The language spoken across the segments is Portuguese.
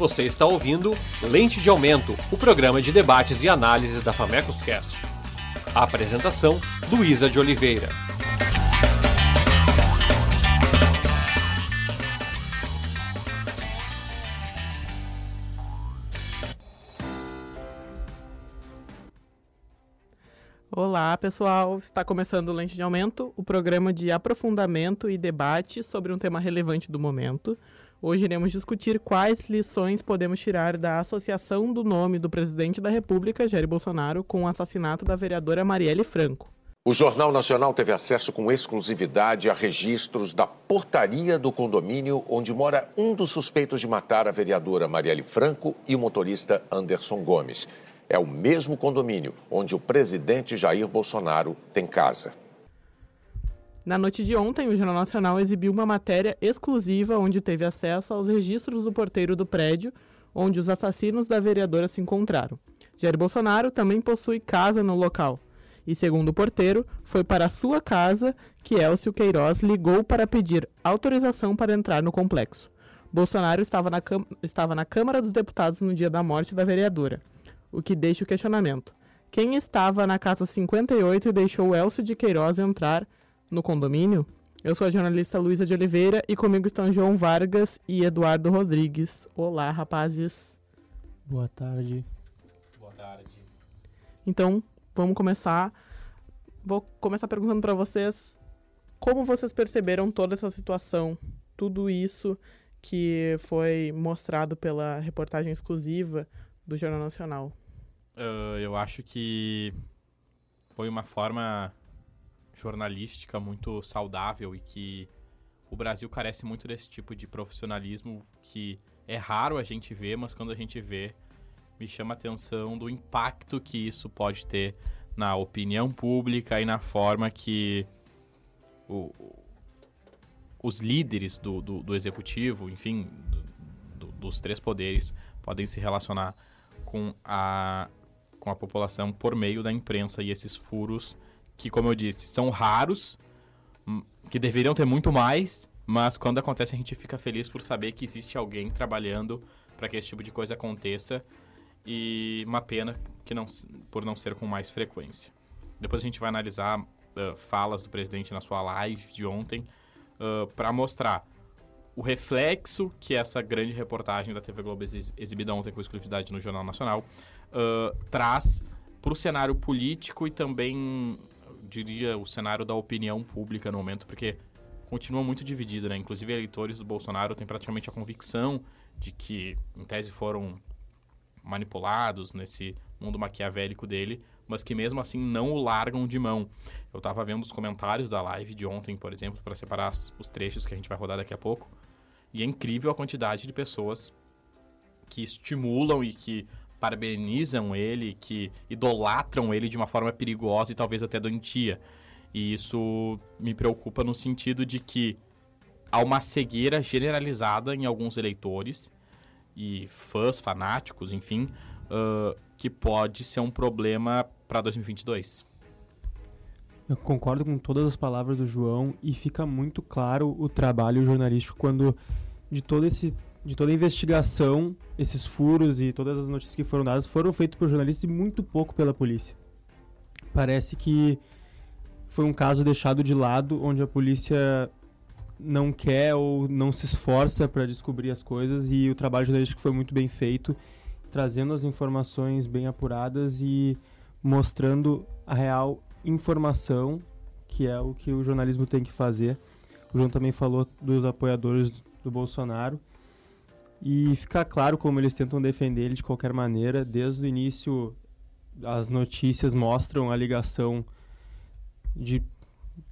Você está ouvindo Lente de Aumento, o programa de debates e análises da Famecos Cast. A apresentação: Luísa de Oliveira. Pessoal! Está começando o Lente de Aumento, o programa de aprofundamento e debate sobre um tema relevante do momento. Hoje iremos discutir quais lições podemos tirar da associação do nome do presidente da República, Jair Bolsonaro, com o assassinato da vereadora Marielle Franco. O Jornal Nacional teve acesso com exclusividade a registros da portaria do condomínio onde mora um dos suspeitos de matar a vereadora Marielle Franco e o motorista Anderson Gomes. É o mesmo condomínio onde o presidente Jair Bolsonaro tem casa. Na noite de ontem, o Jornal Nacional exibiu uma matéria exclusiva onde teve acesso aos registros do porteiro do prédio onde os assassinos da vereadora se encontraram. Jair Bolsonaro também possui casa no local. E segundo o porteiro, foi para sua casa que Elcio Queiroz ligou para pedir autorização para entrar no complexo. Bolsonaro estava na, estava na Câmara dos Deputados no dia da morte da vereadora, o que deixa o questionamento. Quem estava na casa 58 e deixou Elcio de Queiroz entrar no condomínio. Eu sou a jornalista Luísa de Oliveira e comigo estão João Vargas e Eduardo Rodrigues. Olá, rapazes. Boa tarde. Boa tarde. Então, vamos começar. Vou começar perguntando para vocês como vocês perceberam toda essa situação, tudo isso que foi mostrado pela reportagem exclusiva do Jornal Nacional. Uh, eu acho que foi uma forma jornalística muito saudável e que o Brasil carece muito desse tipo de profissionalismo que é raro a gente ver, mas quando a gente vê, me chama a atenção do impacto que isso pode ter na opinião pública e na forma que o, os líderes do, do, do executivo, enfim, do, dos três poderes, podem se relacionar com a, com a população por meio da imprensa e esses furos que, como eu disse, são raros, hum, que deveriam ter muito mais, mas quando acontece a gente fica feliz por saber que existe alguém trabalhando para que esse tipo de coisa aconteça e uma pena que não, por não ser com mais frequência. Depois a gente vai analisar uh, falas do presidente na sua live de ontem uh, para mostrar o reflexo que essa grande reportagem da TV Globo exibida ontem com exclusividade no Jornal Nacional uh, traz para o cenário político e também diria, o cenário da opinião pública no momento, porque continua muito dividido, né? Inclusive, eleitores do Bolsonaro têm praticamente a convicção de que, em tese, foram manipulados nesse mundo maquiavélico dele, mas que mesmo assim não o largam de mão. Eu estava vendo os comentários da live de ontem, por exemplo, para separar os trechos que a gente vai rodar daqui a pouco, e é incrível a quantidade de pessoas que estimulam e que parabenizam ele, que idolatram ele de uma forma perigosa e talvez até doentia. E isso me preocupa no sentido de que há uma cegueira generalizada em alguns eleitores e fãs, fanáticos, enfim, uh, que pode ser um problema para 2022. Eu concordo com todas as palavras do João e fica muito claro o trabalho jornalístico quando de todo esse de toda a investigação, esses furos e todas as notícias que foram dadas foram feitos por jornalistas e muito pouco pela polícia. Parece que foi um caso deixado de lado, onde a polícia não quer ou não se esforça para descobrir as coisas e o trabalho jornalístico foi muito bem feito, trazendo as informações bem apuradas e mostrando a real informação, que é o que o jornalismo tem que fazer. O João também falou dos apoiadores do Bolsonaro e fica claro como eles tentam defender ele de qualquer maneira. Desde o início, as notícias mostram a ligação de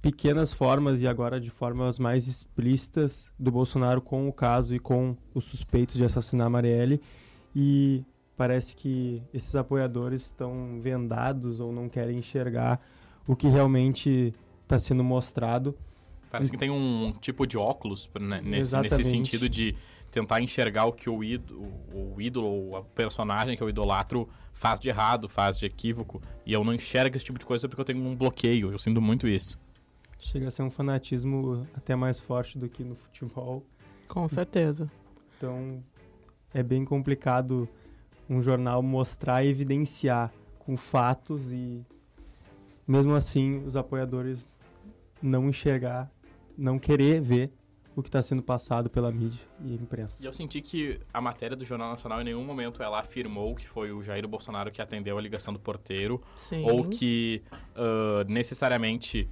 pequenas formas e agora de formas mais explícitas do Bolsonaro com o caso e com os suspeitos de assassinar Marielle. E parece que esses apoiadores estão vendados ou não querem enxergar o que realmente está sendo mostrado. Parece que tem um tipo de óculos né, nesse, nesse sentido de tentar enxergar o que o ídolo, o ídolo ou o personagem que eu idolatro faz de errado, faz de equívoco. E eu não enxergo esse tipo de coisa porque eu tenho um bloqueio. Eu sinto muito isso. Chega a ser um fanatismo até mais forte do que no futebol. Com certeza. Então é bem complicado um jornal mostrar e evidenciar com fatos e mesmo assim os apoiadores não enxergar, não querer ver o que está sendo passado pela mídia e imprensa. E eu senti que a matéria do Jornal Nacional em nenhum momento ela afirmou que foi o Jair Bolsonaro que atendeu a ligação do porteiro Sim. ou que uh, necessariamente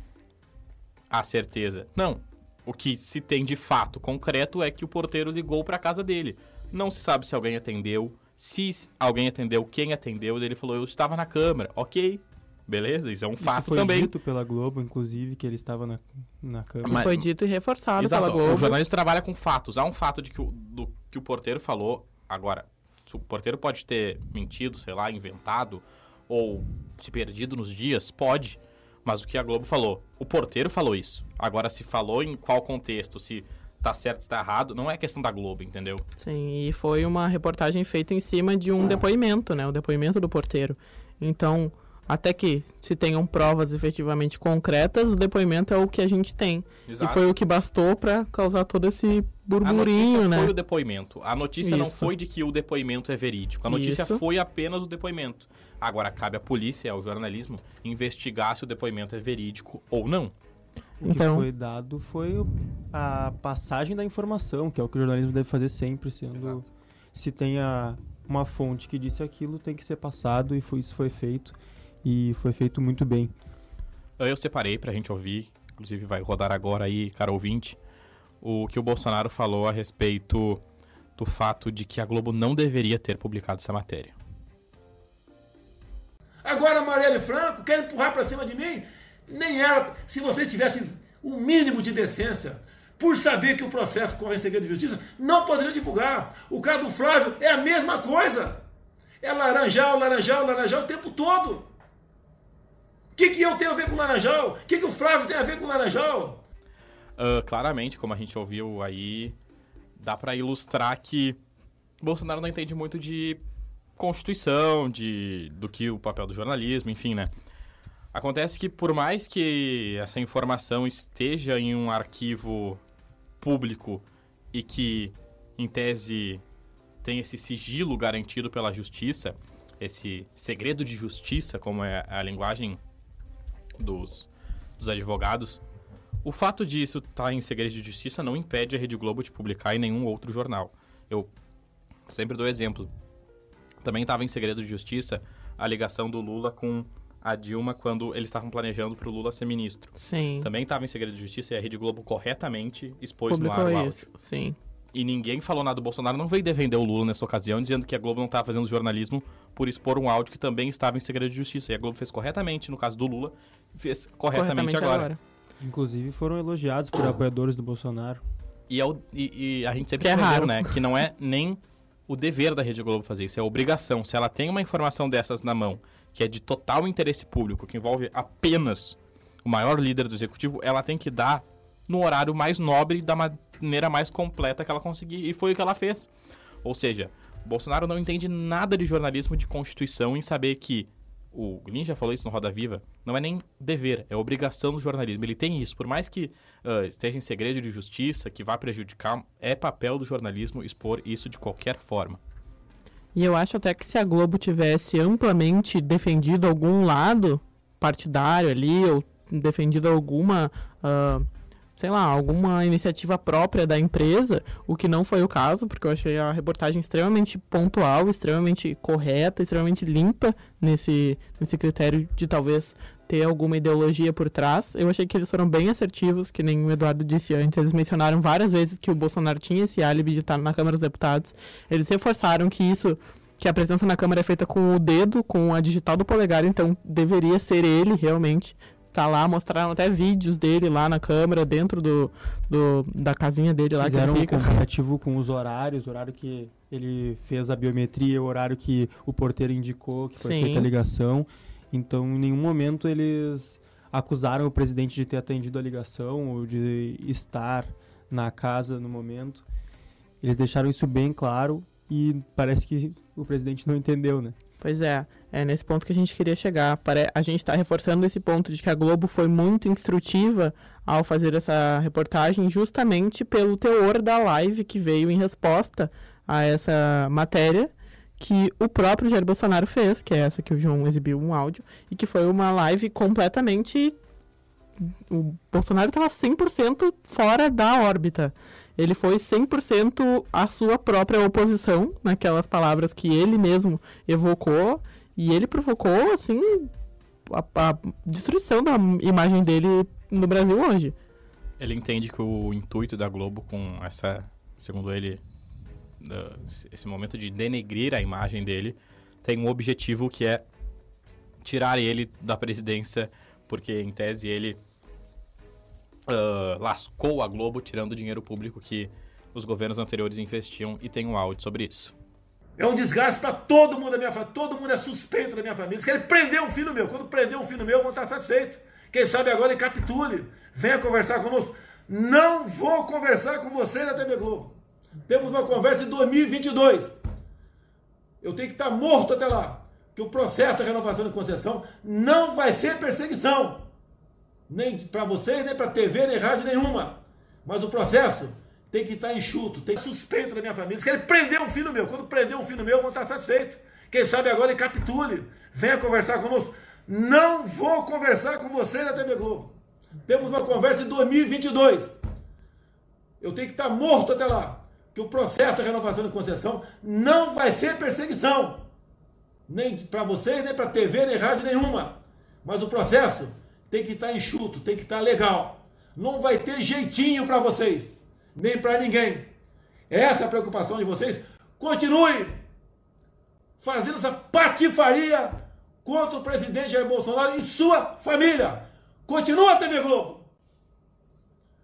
há certeza. Não. O que se tem de fato concreto é que o porteiro ligou para a casa dele. Não se sabe se alguém atendeu, se alguém atendeu, quem atendeu. Ele falou: Eu estava na câmara. Ok, beleza, isso é um Isso fato foi também. dito pela Globo, inclusive, que ele estava na, na câmera. Mas- Foi dito e reforçado Exato. pela Globo. O jornalismo trabalha com fatos. Há um fato de que o, do, que o porteiro falou. Agora, se o porteiro pode ter mentido, sei lá, inventado ou se perdido nos dias, pode. Mas o que a Globo falou, o porteiro falou isso. Agora, se falou em qual contexto, se tá certo, se tá errado, não é questão da Globo, entendeu? Sim, e foi uma reportagem feita em cima de um depoimento, né? O depoimento do porteiro. Então, até que se tenham provas efetivamente concretas, o depoimento é o que a gente tem. E foi o que bastou para causar todo esse A notícia burburinho, né? foi o depoimento. A notícia não Isso. foi de que o depoimento é verídico. A notícia Isso. foi apenas o depoimento. Agora, cabe à polícia, ao jornalismo, investigar se o depoimento é verídico ou não. O que Então- foi dado foi a passagem da informação, que é o que o jornalismo deve fazer sempre, sendo Exato. se tem a- uma fonte que disse aquilo, tem que ser passado e foi, isso foi feito e foi feito muito bem. Eu separei pra gente ouvir, inclusive vai rodar agora aí, cara ouvinte, o que o Bolsonaro falou a respeito do fato de que a Globo não deveria ter publicado essa matéria. Agora a Marielle Franco quer empurrar para cima de mim? Nem era. Se você tivesse o mínimo de decência, por saber que o processo corre em segredo de justiça, não poderia divulgar. O caso do Flávio é a mesma coisa. É laranjal, laranjal, laranjal o tempo todo. O que, que eu tenho a ver com laranjal? O que, que o Flávio tem a ver com laranjal? Ah, claramente, como a gente ouviu aí, dá pra ilustrar que Bolsonaro não entende muito de constituição, de do que o papel do jornalismo, enfim, né? Acontece que por mais que essa informação esteja em um arquivo público e que, em tese, tem esse sigilo garantido pela justiça, esse segredo de justiça, como é a linguagem dos, dos advogados, o fato disso estar em segredo de justiça não impede a Rede Globo de publicar em nenhum outro jornal. Eu sempre dou exemplo. Também estava em segredo de justiça a ligação do Lula com a Dilma quando eles estavam planejando para o Lula ser ministro. Sim. Também estava em segredo de justiça e a Rede Globo corretamente expôs no ar o Publicou áudio. isso. Sim. E ninguém falou nada do Bolsonaro, não veio defender o Lula nessa ocasião, dizendo que a Globo não estava fazendo jornalismo por expor um áudio que também estava em segredo de justiça. E a Globo fez corretamente no caso do Lula, fez corretamente, agora. Inclusive foram elogiados por apoiadores do Bolsonaro. E, é o- e- e a gente sempre Que é raro. né? Que não é nem o dever da Rede Globo fazer isso, é a obrigação. Se ela tem uma informação dessas na mão, que é de total interesse público, que envolve apenas o maior líder do executivo, ela tem que dar no horário mais nobre, da maneira mais completa que ela conseguir. E foi o que ela fez. Ou seja, Bolsonaro não entende nada de jornalismo de constituição em saber que o Glyn já falou isso no Roda Viva, não é nem dever, é obrigação do jornalismo. Ele tem isso, por mais que ah, esteja em segredo de justiça, que vá prejudicar, é papel do jornalismo expor isso de qualquer forma. E eu acho até que se a Globo tivesse amplamente defendido algum lado partidário ali, ou defendido alguma, ah, sei lá, alguma iniciativa própria da empresa, o que não foi o caso, porque eu achei a reportagem extremamente pontual, extremamente correta, extremamente limpa nesse, nesse critério de talvez ter alguma ideologia por trás. Eu achei que eles foram bem assertivos, que nem o Eduardo disse antes. Eles mencionaram várias vezes que o Bolsonaro tinha esse álibi de estar na Câmara dos Deputados. Eles reforçaram que isso, que a presença na Câmara é feita com o dedo, com a digital do polegar, então deveria ser ele realmente. Tá lá, mostraram até vídeos dele lá na Câmara, dentro do, do da casinha dele lá Fizeram que um ele fica. comparativo com os horários, o horário que ele fez a biometria, o horário que o porteiro indicou que foi Sim. feita a ligação. Então, em nenhum momento eles acusaram o presidente de ter atendido a ligação ou de estar na casa no momento. Eles deixaram isso bem claro e parece que o presidente não entendeu, né? Pois é, é nesse ponto que a gente queria chegar. A gente está reforçando esse ponto de que a Globo foi muito instrutiva ao fazer essa reportagem, justamente pelo teor da live que veio em resposta a essa matéria que o próprio Jair Bolsonaro fez, que é essa que o João exibiu um áudio, e que foi uma live completamente. O Bolsonaro estava 100% fora da órbita. Ele foi 100% a sua própria oposição, naquelas palavras que ele mesmo evocou, e ele provocou, assim, a, a destruição da imagem dele no Brasil hoje. Ele entende que o intuito da Globo com essa, segundo ele, esse momento de denegrir a imagem dele, tem um objetivo que é tirar ele da presidência, porque em tese ele uh, lascou a Globo tirando o dinheiro público que os governos anteriores investiam e tem um áudio sobre isso. É um desgaste para todo mundo da minha família. Todo mundo é suspeito da minha família. Eles querem prender um filho meu. Quando prender um filho meu, vão estar satisfeitos. Quem sabe agora ele capitule. Venha conversar conosco. Não vou conversar com você na TV Globo. Temos uma conversa em 2022. Eu tenho que estar morto até lá. Que o processo de renovação de concessão não vai ser perseguição. Nem para você, nem para TV, nem rádio nenhuma. Mas o processo tem que estar enxuto, tem suspeito da minha família. Eles querem prender um filho meu. Quando prender um filho meu, vão estar satisfeitos. Quem sabe agora ele capitule. Venha conversar conosco. Não vou conversar com você na TV Globo. Temos uma conversa em 2022. Eu tenho que estar morto até lá. Que o processo de renovação de concessão não vai ser perseguição. Nem para você, nem para TV, nem rádio nenhuma. Mas o processo tem que estar enxuto, tem que estar legal. Não vai ter jeitinho para vocês nem para ninguém. Essa é a preocupação de vocês. Continue fazendo essa patifaria contra o presidente Jair Bolsonaro e sua família. Continua TV Globo.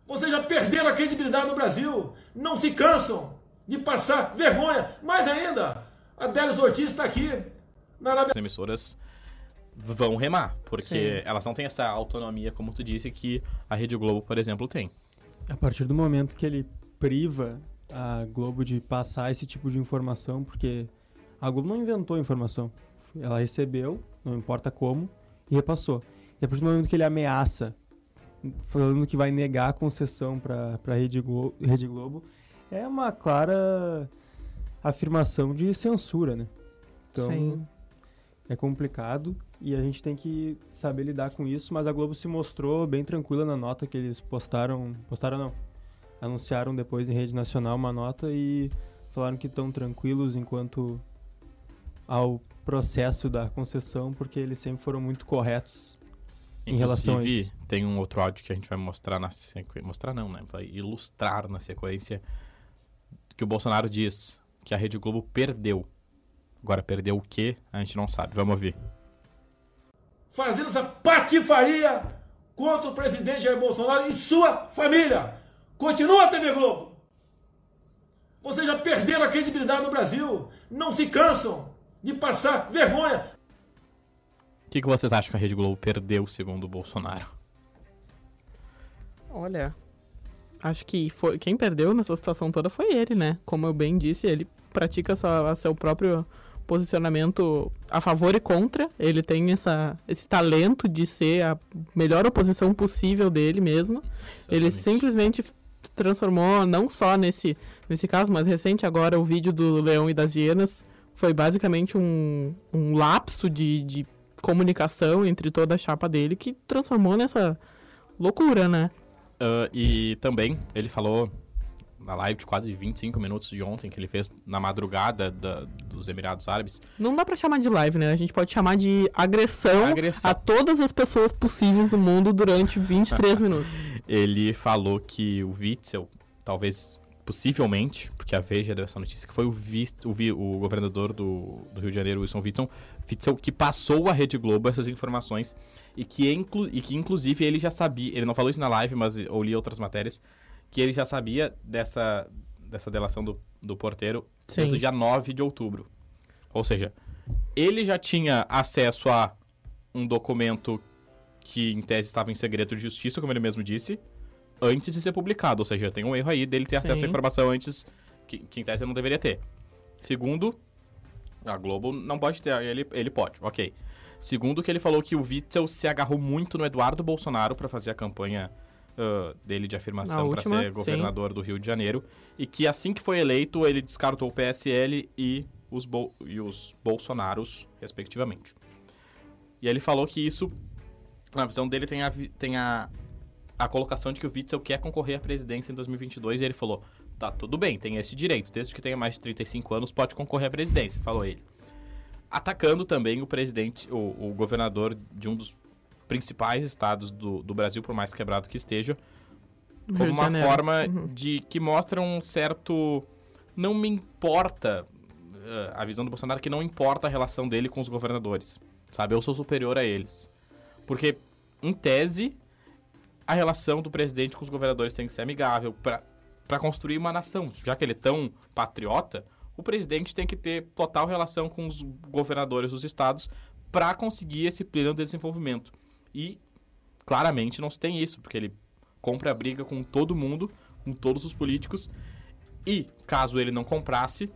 Vocês já perderam a credibilidade no Brasil. Não se cansam de passar vergonha. Mais ainda, a Délis Ortiz está aqui na Arábia. As emissoras vão remar, porque Sim. elas não têm essa autonomia, como tu disse, que a Rede Globo, por exemplo, tem. A partir do momento que ele priva a Globo de passar esse tipo de informação, porque a Globo não inventou a informação. Ela recebeu, não importa como, e repassou. E a partir do momento que ele ameaça, falando que vai negar a concessão para a Rede, Glo Rede Globo, é uma clara afirmação de censura, né? Então, Sim. é complicado e a gente tem que saber lidar com isso, mas a Globo se mostrou bem tranquila na nota que eles postaram, postaram não, anunciaram depois em rede nacional uma nota e falaram que estão tranquilos enquanto ao processo da concessão, porque eles sempre foram muito corretos em relação a isso. tem um outro áudio que a gente vai mostrar na sequência, mostrar não, né, vai ilustrar na sequência que o Bolsonaro diz que a Rede Globo perdeu. Agora perdeu o quê? A gente não sabe. Vamos ouvir fazendo essa patifaria contra o presidente Jair Bolsonaro e sua família. Continua a TV Globo. Vocês já perderam a credibilidade no Brasil. Não se cansam de passar vergonha. O que, que vocês acham que a Rede Globo perdeu, segundo o Bolsonaro? Olha, acho que foi, quem perdeu nessa situação toda foi ele, né? Como eu bem disse, ele pratica sua, seu próprio posicionamento a favor e contra. Ele tem essa, esse talento de ser a melhor oposição possível dele mesmo. Exatamente. Ele simplesmente transformou, não só nesse, nesse caso, mas recente agora, o vídeo do Leão e das Hienas foi basicamente um, um lapso de, de comunicação entre toda a chapa dele que transformou nessa loucura, né? Uh, e também ele falou na live de quase 25 minutos de ontem que ele fez na madrugada da, dos Emirados Árabes. Não dá para chamar de live, né? A gente pode chamar de agressão, agressão. a todas as pessoas possíveis do mundo durante 23 minutos. Ele falou que o Witzel, talvez possivelmente, porque a Veja deu essa notícia, que foi o, o, o governador do, do, Rio de Janeiro, Wilson Witzel, Witzel, que passou à Rede Globo essas informações e que, inclu, e que inclusive ele já sabia, ele não falou isso na live, mas eu li outras matérias, que ele já sabia dessa, dessa delação do, do porteiro Sim. no dia 9 de outubro. Ou seja, ele já tinha acesso a um documento que em tese estava em segredo de justiça, como ele mesmo disse, antes de ser publicado. Ou seja, tem um erro aí dele ter Sim. acesso à informação antes que, que em tese não deveria ter. Segundo, a Globo não pode ter, ele, ele pode, ok. Segundo, que ele falou que o Witzel se agarrou muito no Eduardo Bolsonaro para fazer a campanha uh, dele de afirmação para ser governador do Rio de Janeiro. E que assim que foi eleito, ele descartou o PSL e os, Bol e os Bolsonaros, respectivamente. E ele falou que isso, na visão dele, tem a, tem a, a colocação de que o Witzel quer concorrer à presidência em 2022. E ele falou: tá, tudo bem, tem esse direito. Desde que tenha mais de 35 anos, pode concorrer à presidência, falou ele. Atacando também o presidente, o, o governador de um dos principais estados do, do Brasil, por mais quebrado que esteja, como de uma Janeiro. forma Uhum. de que mostra um certo não me importa eh, a visão do Bolsonaro que não importa a relação dele com os governadores, sabe? Eu sou superior a eles. Porque em tese a relação do presidente com os governadores tem que ser amigável para para construir uma nação, já que ele é tão patriota, o presidente tem que ter total relação com os governadores dos estados para conseguir esse pleno desenvolvimento. E claramente não se tem isso, porque ele compra a briga com todo mundo, com todos os políticos. E caso ele não comprasse,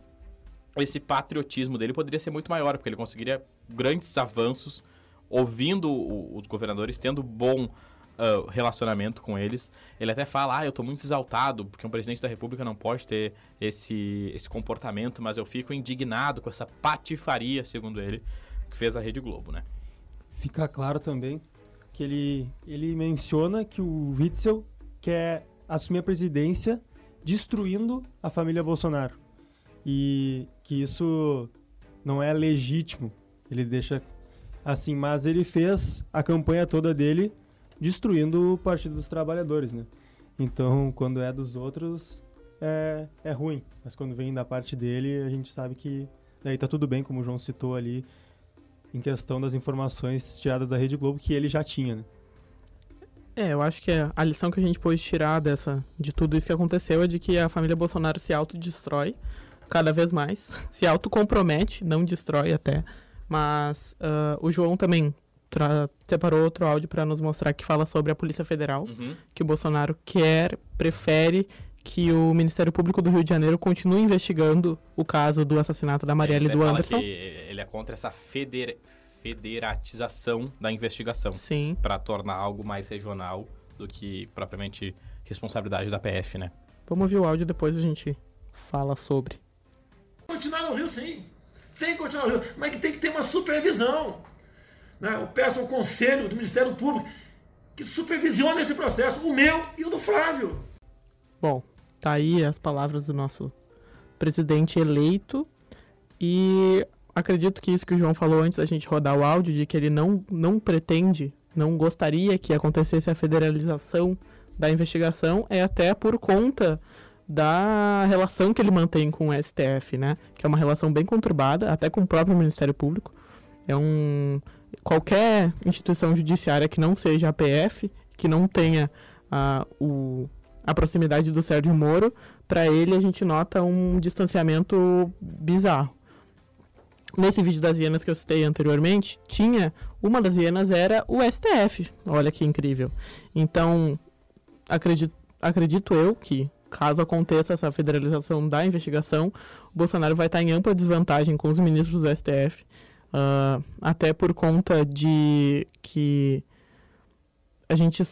esse patriotismo dele poderia ser muito maior, porque ele conseguiria grandes avanços, ouvindo os governadores, tendo bom ah, relacionamento com eles. Ele até fala, ah, eu tô muito exaltado, porque um presidente da república não pode ter esse, esse comportamento, mas eu fico indignado com essa patifaria, segundo ele, que fez a Rede Globo, né? Fica claro também que ele, ele menciona que o Witzel quer assumir a presidência destruindo a família Bolsonaro. E que isso não é legítimo. Ele deixa assim, mas ele fez a campanha toda dele destruindo o Partido dos Trabalhadores, né? Então, quando é dos outros, é, é ruim. Mas quando vem da parte dele, a gente sabe que daí tá tudo bem, como o João citou ali, em questão das informações tiradas da Rede Globo que ele já tinha, né? É, eu acho que a lição que a gente pôde tirar dessa, de tudo isso que aconteceu é de que a família Bolsonaro se autodestrói cada vez mais, se autocompromete, não destrói até. Mas ah, o João também separou outro áudio para nos mostrar que fala sobre a Polícia Federal, Uhum. que o Bolsonaro quer, prefere que o Ministério Público do Rio de Janeiro continue investigando o caso do assassinato da Marielle e Ele do fala Anderson. ele é contra essa feder- federatização da investigação Sim. para tornar algo mais regional do que propriamente responsabilidade da PF, né? Vamos ouvir o áudio depois a gente fala sobre. continuar no Rio, sim. Tem que continuar no Rio, mas que tem que ter uma supervisão. Né? Eu peço ao Conselho do Ministério Público que supervisione esse processo, o meu e o do Flávio. Bom, tá aí as palavras do nosso presidente eleito. E acredito que isso que o João falou antes da gente rodar o áudio, de que ele não, não pretende, não gostaria que acontecesse a federalização da investigação, é até por conta da relação que ele mantém com o STF, né? Que é uma relação bem conturbada, até com o próprio Ministério Público. É um. Qualquer instituição judiciária que não seja a PF, que não tenha ah, o, a proximidade do Sérgio Moro, para ele a gente nota um distanciamento bizarro. Nesse vídeo das hienas que eu citei anteriormente, tinha uma das hienas era o STF. Olha que incrível. Então, acredito, acredito eu que caso aconteça essa federalização da investigação, o Bolsonaro vai estar em ampla desvantagem com os ministros do STF, ah, até por conta de que a gente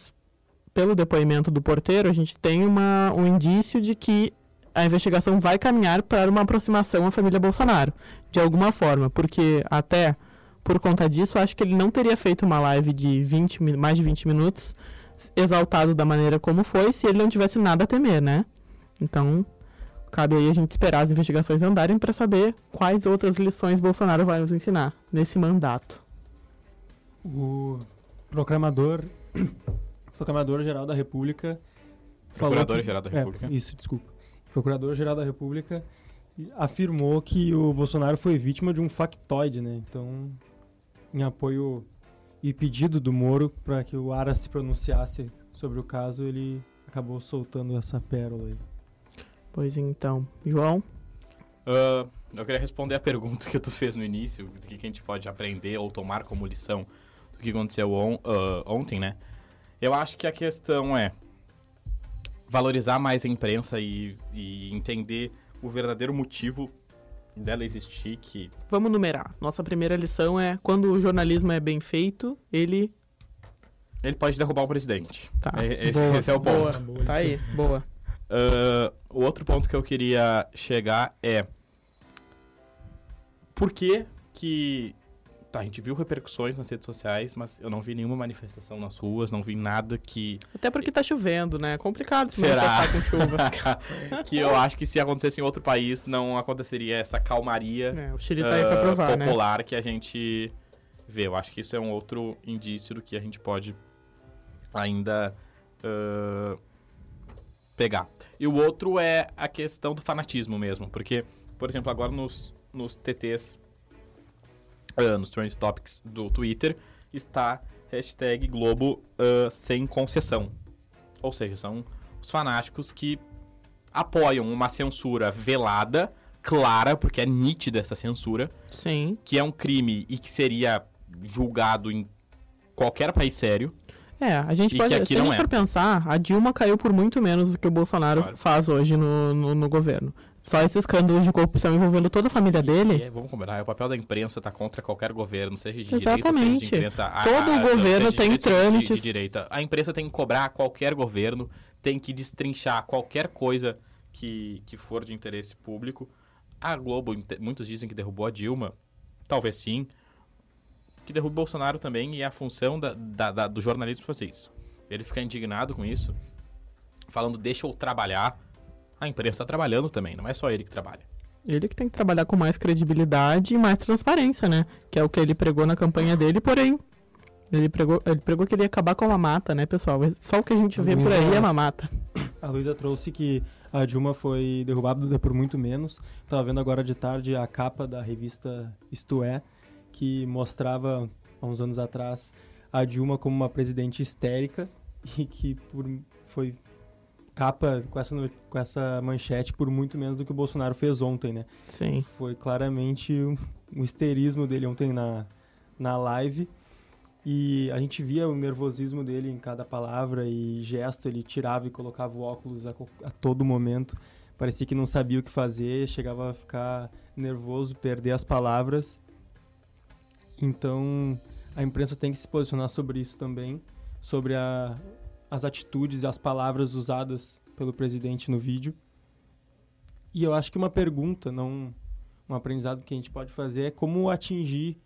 pelo depoimento do porteiro, a gente tem uma, um indício de que a investigação vai caminhar para uma aproximação à família Bolsonaro, de alguma forma, porque até por conta disso, acho que ele não teria feito uma live de 20, mi- mais de 20 minutos, exaltado da maneira como foi, se ele não tivesse nada a temer, né? Então, cabe aí a gente esperar as investigações andarem para saber quais outras lições Bolsonaro vai nos ensinar nesse mandato. O proclamador, proclamador-geral da República Procurador-Geral da É, República. isso, desculpa. O Procurador-Geral da República afirmou que o Bolsonaro foi vítima de um factoide, né? Então, em apoio e pedido do Moro para que o Ara se pronunciasse sobre o caso, ele acabou soltando essa pérola aí. Pois então, João, Ah, eu queria responder a pergunta que tu fez no início, do que a gente pode aprender ou tomar como lição do que aconteceu on- ah, ontem, né? Eu acho que a questão é valorizar mais a imprensa e, e entender o verdadeiro motivo dela existir, que vamos numerar. Nossa primeira lição é quando o jornalismo é bem feito, ele Ele pode derrubar o presidente. Tá. É- esse- boa, esse é o boa. ponto. Tá aí, boa. Ah, o outro ponto que eu queria chegar é. Por que que. Tá, a gente viu repercussões nas redes sociais, mas eu não vi nenhuma manifestação nas ruas, não vi nada que. Até porque tá chovendo, né? É complicado se Será? com chuva. que eu acho que se acontecesse em outro país, não aconteceria essa calmaria É, o Chile tá aí pra ah, provar, né? popular que a gente vê. Eu acho que isso é um outro indício do que a gente pode ainda ah, pegar. E o outro é a questão do fanatismo mesmo, porque, por exemplo, agora nos, nos TTs, ah, nos Trend Topics do Twitter, está hashtag Globo ah, sem concessão. Ou seja, são os fanáticos que apoiam uma censura velada, clara, porque é nítida essa censura, Sim. que é um crime e que seria julgado em qualquer país sério. É, a gente E pode. Se a gente é. for pensar, a Dilma caiu por muito menos do que o Bolsonaro Claro. faz hoje no, no, no governo. Só esses escândalos de corrupção envolvendo toda a família dele. é, vamos combinar, é o papel da imprensa tá contra qualquer governo, seja de direita, Exatamente. seja de imprensa. Todo a- governo tem direita, seja de- trâmites. De, direita. A imprensa tem que cobrar qualquer governo, tem que destrinchar qualquer coisa que, que for de interesse público. A Globo, muitos dizem que derrubou a Dilma, talvez sim. Que derruba o Bolsonaro também, e a função da, da- da- do jornalismo fazer isso. Ele fica indignado com isso, falando, deixa eu trabalhar. A imprensa está trabalhando também, não é só ele que trabalha. Ele que tem que trabalhar com mais credibilidade e mais transparência, né? Que é o que ele pregou na campanha dele, porém. Ele pregou, ele pregou que ele ia acabar com a mamata, né, pessoal? Só o que a gente vê por aí é mamata. A Luísa trouxe que a Dilma foi derrubada por muito menos. Tava vendo agora de tarde a capa da revista Isto É, que mostrava, há uns anos atrás, a Dilma como uma presidente histérica e que por, foi capa com essa, com essa manchete por muito menos do que o Bolsonaro fez ontem, né? Sim. Foi claramente um, histerismo dele ontem na, na live. E a gente via o nervosismo dele em cada palavra e gesto. Ele tirava e colocava o óculos a, a todo momento. Parecia que não sabia o que fazer, chegava a ficar nervoso, perder as palavras. Então, a imprensa tem que se posicionar sobre isso também, sobre a, as atitudes e as palavras usadas pelo presidente no vídeo. E eu acho que uma pergunta, não um aprendizado que a gente pode fazer é como atingir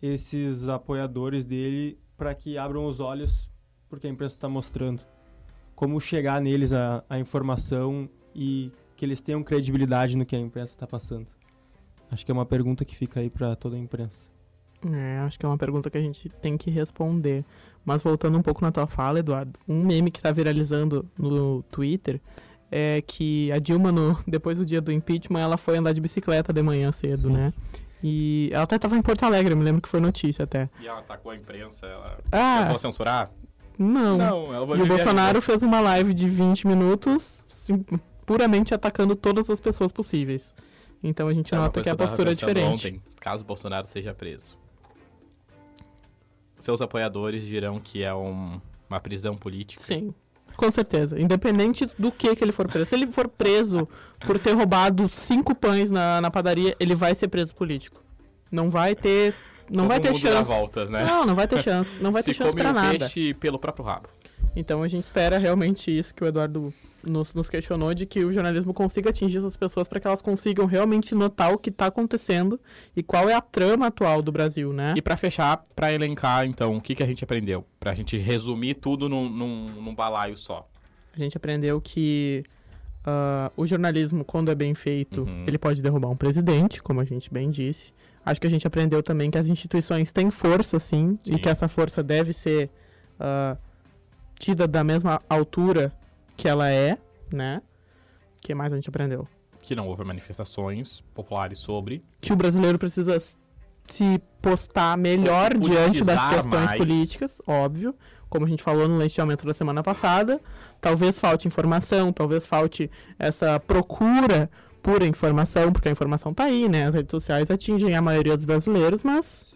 esses apoiadores dele para que abram os olhos porque a imprensa está mostrando. Como chegar neles a, a informação e que eles tenham credibilidade no que a imprensa está passando. Acho que é uma pergunta que fica aí para toda a imprensa. É, acho que é uma pergunta que a gente tem que responder. Mas voltando um pouco na tua fala, Eduardo, um meme que tá viralizando no Twitter é que a Dilma, no, depois do dia do impeachment, ela foi andar de bicicleta de manhã cedo, Sim. né? E ela até tava em Porto Alegre, me lembro que foi notícia até. E ela atacou a imprensa, ela Ah, tentou censurar? não. ela vai E o Bolsonaro fez uma live de 20 minutos, puramente atacando todas as pessoas possíveis. Então a gente É nota que a postura é diferente. Ontem, caso Bolsonaro seja preso. Seus apoiadores dirão que é um- uma prisão política. Sim, com certeza. Independente do que que ele for preso. Se ele for preso por ter roubado cinco pães na, na padaria, ele vai ser preso político. Não vai ter. Não Todo vai ter chance. voltas, né? Não, não vai ter chance. Não vai ter chance o nada. peixe pelo próprio rabo. Então a gente espera realmente isso que o Eduardo nos, nos questionou, de que o jornalismo consiga atingir essas pessoas para que elas consigam realmente notar o que está acontecendo e qual é a trama atual do Brasil, né? E pra fechar, pra elencar, então, o que, que a gente aprendeu? Pra gente resumir tudo num, num, num balaio só. A gente aprendeu que ah, o jornalismo, quando é bem feito, Uhum. ele pode derrubar um presidente, como a gente bem disse. Acho que a gente aprendeu também que as instituições têm força, sim, Sim. e que essa força deve ser ah, tida da mesma altura que ela é, né? O que mais a gente aprendeu? Que não houve manifestações populares sobre. Que o brasileiro precisa se postar melhor diante das questões mais. políticas, óbvio. Como a gente falou no aumento da semana passada. Talvez falte informação, talvez falte essa procura por informação, porque a informação tá aí, né? As redes sociais atingem a maioria dos brasileiros, mas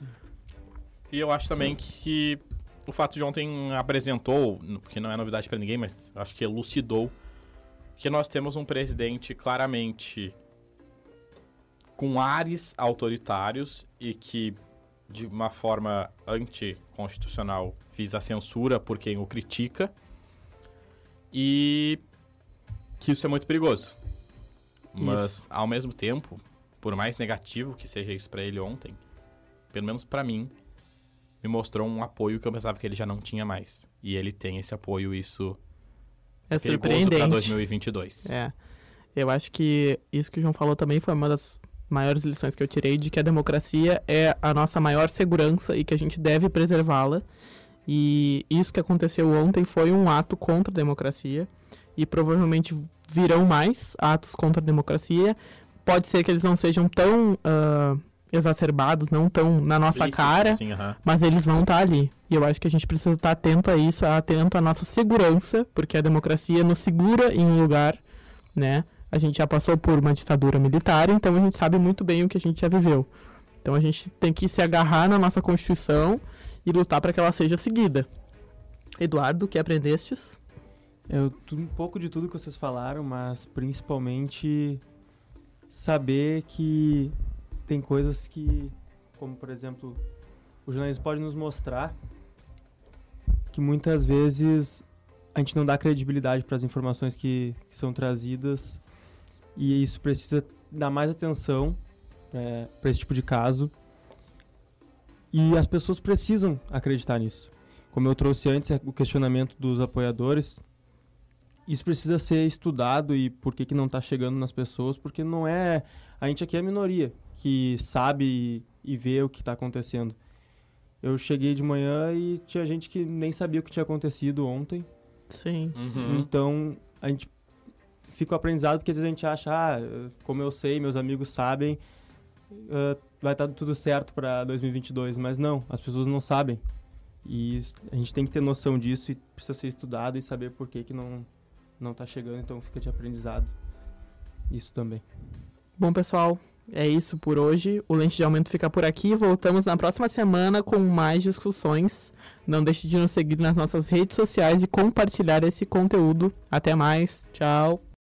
E eu acho também que o fato de ontem apresentou, porque não é novidade pra ninguém, mas acho que elucidou, que nós temos um presidente claramente com ares autoritários e que de uma forma anticonstitucional, fiz a censura por quem o critica e que isso é muito perigoso. Mas, Isso. ao mesmo tempo, por mais negativo que seja isso pra ele ontem, pelo menos pra mim, me mostrou um apoio que eu pensava que ele já não tinha mais. E ele tem esse apoio, isso É surpreendente. 2022. É. Eu acho que isso que o João falou também foi uma das maiores lições que eu tirei de que a democracia é a nossa maior segurança e que a gente deve preservá-la. E isso que aconteceu ontem foi um ato contra a democracia e provavelmente virão mais atos contra a democracia. Pode ser que eles não sejam tão ah, exacerbados, não tão na nossa Explícito, cara, aham. mas eles vão estar ali. E eu acho que a gente precisa estar atento a isso, atento à nossa segurança, porque a democracia nos segura em um lugar, né? A gente já passou por uma ditadura militar, então a gente sabe muito bem o que a gente já viveu. Então a gente tem que se agarrar na nossa Constituição e lutar para que ela seja seguida. Eduardo, que aprendestes? Eu, um pouco de tudo que vocês falaram, mas principalmente saber que tem coisas que, como por exemplo, o jornalismo pode nos mostrar que muitas vezes a gente não dá credibilidade para as informações que, que são trazidas e isso precisa dar mais atenção para esse tipo de caso e as pessoas precisam acreditar nisso. Como eu trouxe antes o questionamento dos apoiadores, isso precisa ser estudado e por que, que não está chegando nas pessoas, porque não é. A gente aqui é a minoria que sabe e, e vê o que está acontecendo. Eu cheguei de manhã e tinha gente que nem sabia o que tinha acontecido ontem. Sim. Uhum. Então a gente fica o aprendizado porque às vezes a gente acha, ah, como eu sei, meus amigos sabem, eh, vai estar tudo certo para 2022. Mas não, as pessoas não sabem. E isso- a gente tem que ter noção disso e precisa ser estudado e saber por que, que não, não tá chegando. Então fica de aprendizado. Isso também. Bom, pessoal, é isso por hoje. O Lente de Aumento fica por aqui. Voltamos na próxima semana com mais discussões. Não deixe de nos seguir nas nossas redes sociais e compartilhar esse conteúdo. Até mais. Tchau.